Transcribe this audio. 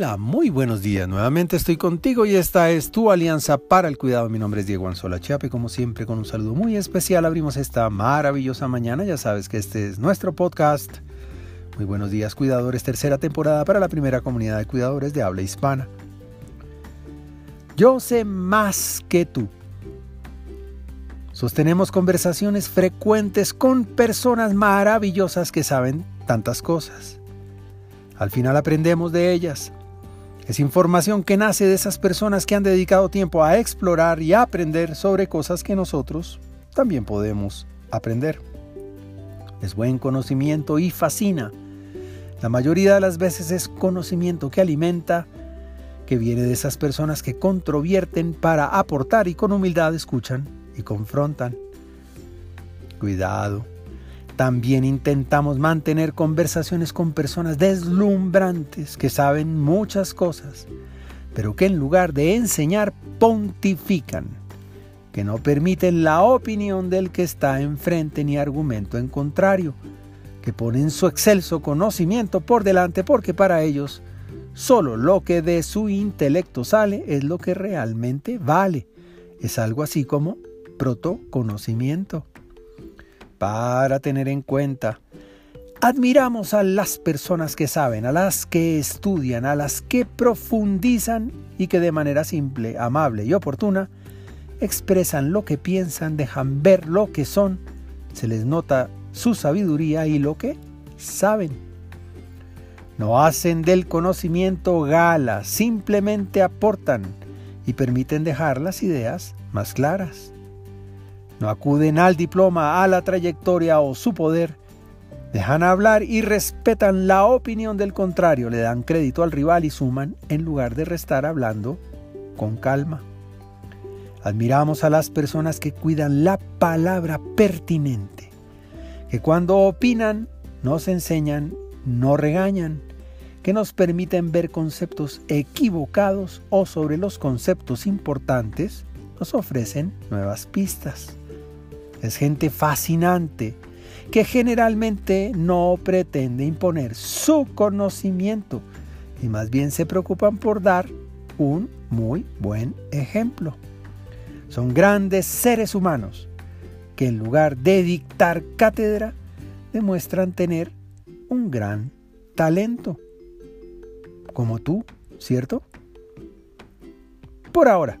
Hola, muy buenos días. Nuevamente estoy contigo y esta es tu alianza para el cuidado. Mi nombre es Diego Anzola Chiape. Como siempre, con un saludo muy especial, abrimos esta maravillosa mañana. Ya sabes que este es nuestro podcast. Muy buenos días, cuidadores. Tercera temporada para la primera comunidad de cuidadores de habla hispana. Yo sé más que tú. Sostenemos conversaciones frecuentes con personas maravillosas que saben tantas cosas. Al final aprendemos de ellas. Es información que nace de esas personas que han dedicado tiempo a explorar y a aprender sobre cosas que nosotros también podemos aprender. Es buen conocimiento y fascina. La mayoría de las veces es conocimiento que alimenta, que viene de esas personas que controvierten para aportar y con humildad escuchan y confrontan. Cuidado, también intentamos mantener conversaciones con personas deslumbrantes que saben muchas cosas, pero que en lugar de enseñar pontifican, que no permiten la opinión del que está enfrente ni argumento en contrario, que ponen su excelso conocimiento por delante porque para ellos solo lo que de su intelecto sale es lo que realmente vale. Es algo así como protoconocimiento para tener en cuenta. Admiramos a las personas que saben, a las que estudian, a las que profundizan y que de manera simple, amable y oportuna expresan lo que piensan, dejan ver lo que son, se les nota su sabiduría y lo que saben. No hacen del conocimiento gala, simplemente aportan y permiten dejar las ideas más claras no acuden al diploma, a la trayectoria o su poder, dejan hablar y respetan la opinión del contrario, le dan crédito al rival y suman en lugar de restar hablando con calma. Admiramos a las personas que cuidan la palabra pertinente, que cuando opinan nos enseñan, no regañan, que nos permiten ver conceptos equivocados o sobre los conceptos importantes, nos ofrecen nuevas pistas. Es gente fascinante que generalmente no pretende imponer su conocimiento y más bien se preocupan por dar un muy buen ejemplo. Son grandes seres humanos que en lugar de dictar cátedra demuestran tener un gran talento. Como tú, ¿cierto? Por ahora.